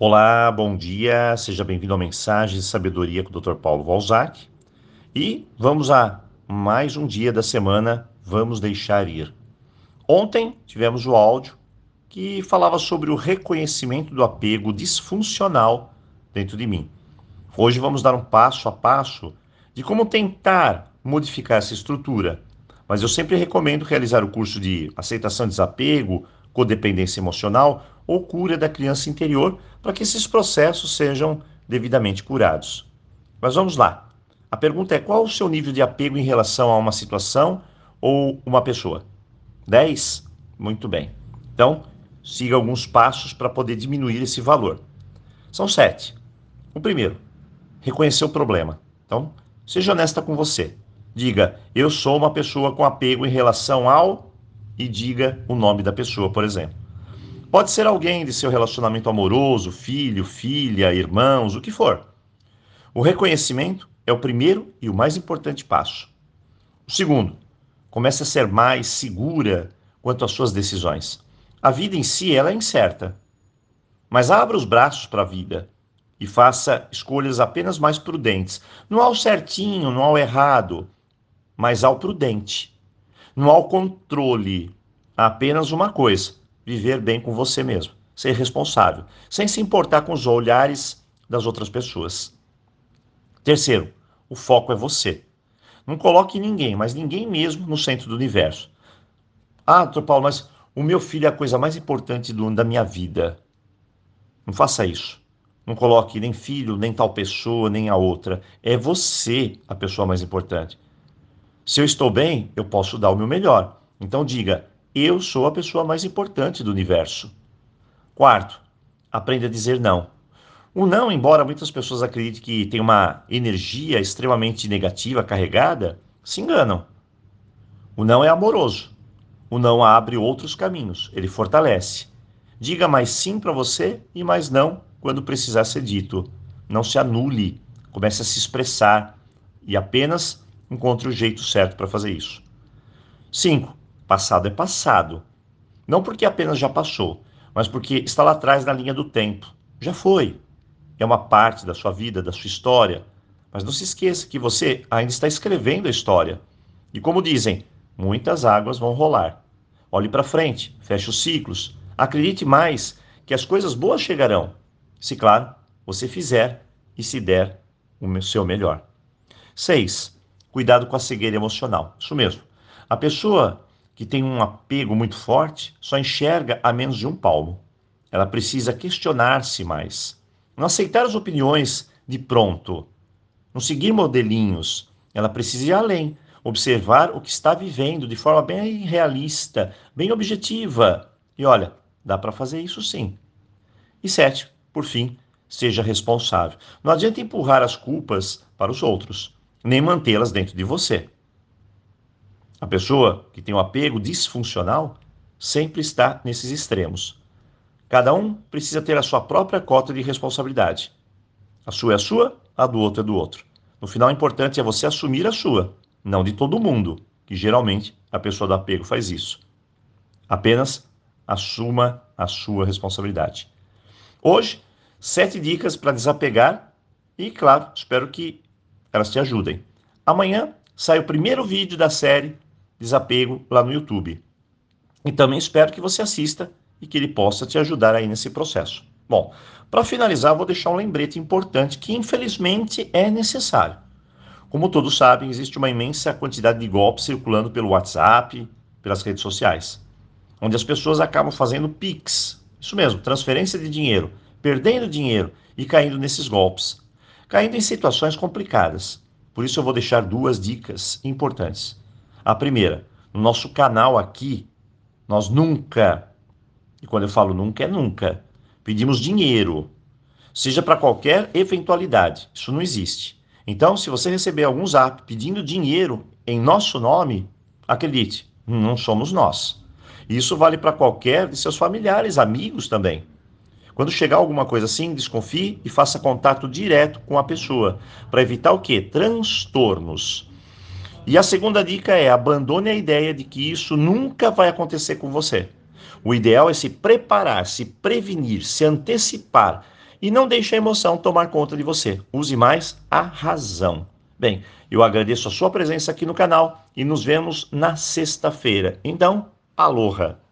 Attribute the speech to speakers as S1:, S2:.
S1: Olá, bom dia, seja bem-vindo ao Mensagem de Sabedoria com o Dr. Paulo Valzac. E vamos a mais um dia da semana, vamos deixar ir. Ontem tivemos o áudio que falava sobre o reconhecimento do apego disfuncional dentro de mim. Hoje vamos dar um passo a passo de como tentar modificar essa estrutura. Mas eu sempre recomendo realizar o curso de aceitação e desapego, codependência emocional ou cura da criança interior para que esses processos sejam devidamente curados. Mas vamos lá. A pergunta é: qual o seu nível de apego em relação a uma situação ou uma pessoa? 10? Muito bem. Então, siga alguns passos para poder diminuir esse valor. São sete. O primeiro, reconhecer o problema. Então, seja honesta com você. Diga, eu sou uma pessoa com apego em relação ao e diga o nome da pessoa, por exemplo. Pode ser alguém de seu relacionamento amoroso, filho, filha, irmãos, o que for. O reconhecimento é o primeiro e o mais importante passo. O segundo, comece a ser mais segura quanto às suas decisões. A vida em si ela é incerta, mas abra os braços para a vida e faça escolhas apenas mais prudentes. Não há o certinho, não há o errado, mas há o prudente. Não há o controle, há apenas uma coisa: viver bem com você mesmo, ser responsável, sem se importar com os olhares das outras pessoas. Terceiro, o foco é você. Não coloque ninguém, mas ninguém mesmo, no centro do universo. Ah, doutor Paulo, mas o meu filho é a coisa mais importante do, da minha vida. Não faça isso. Não coloque nem filho, nem tal pessoa, nem a outra. É você a pessoa mais importante. Se eu estou bem, eu posso dar o meu melhor. Então diga: eu sou a pessoa mais importante do universo. Quarto, aprenda a dizer não. O não, embora muitas pessoas acreditem que tem uma energia extremamente negativa carregada, se enganam. O não é amoroso. O não abre outros caminhos, ele fortalece. Diga mais sim para você e mais não quando precisar ser dito. Não se anule, comece a se expressar e apenas encontre o jeito certo para fazer isso. 5. Passado é passado. Não porque apenas já passou, mas porque está lá atrás na linha do tempo. Já foi. É uma parte da sua vida, da sua história. Mas não se esqueça que você ainda está escrevendo a história. E como dizem, muitas águas vão rolar. Olhe para frente, feche os ciclos. Acredite mais que as coisas boas chegarão. Se, claro, você fizer e se der o seu melhor. 6. Cuidado com a cegueira emocional. Isso mesmo. A pessoa que tem um apego muito forte só enxerga a menos de um palmo. Ela precisa questionar-se mais. Não aceitar as opiniões de pronto. Não seguir modelinhos. Ela precisa ir além. Observar o que está vivendo de forma bem realista, bem objetiva. E olha, dá para fazer isso sim. E sete, por fim, seja responsável. Não adianta empurrar as culpas para os outros, nem mantê-las dentro de você. A pessoa que tem um apego disfuncional sempre está nesses extremos. Cada um precisa ter a sua própria cota de responsabilidade. A sua é a sua, a do outro é do outro. No final, o importante é você assumir a sua, não de todo mundo, que geralmente a pessoa do apego faz isso. Apenas assuma a sua responsabilidade. Hoje, sete dicas para desapegar e, claro, espero que elas te ajudem. Amanhã sai o primeiro vídeo da série desapego lá no YouTube. E também espero que você assista e que ele possa te ajudar aí nesse processo. Bom, para finalizar, vou deixar um lembrete importante que infelizmente é necessário. Como todos sabem, existe uma imensa quantidade de golpes circulando pelo WhatsApp, pelas redes sociais, onde as pessoas acabam fazendo Pix, isso mesmo, transferência de dinheiro, perdendo dinheiro e caindo nesses golpes, caindo em situações complicadas. Por isso eu vou deixar duas dicas importantes. A primeira, no nosso canal aqui, nós nunca, e quando eu falo nunca, é nunca, pedimos dinheiro, seja para qualquer eventualidade. Isso não existe. Então, se você receber algum zap pedindo dinheiro em nosso nome, acredite, não somos nós. Isso vale para qualquer de seus familiares, amigos também. Quando chegar alguma coisa assim, desconfie e faça contato direto com a pessoa, para evitar o quê? Transtornos. E a segunda dica é: abandone a ideia de que isso nunca vai acontecer com você. O ideal é se preparar, se prevenir, se antecipar e não deixe a emoção tomar conta de você. Use mais a razão. Bem, eu agradeço a sua presença aqui no canal e nos vemos na sexta-feira. Então, aloha!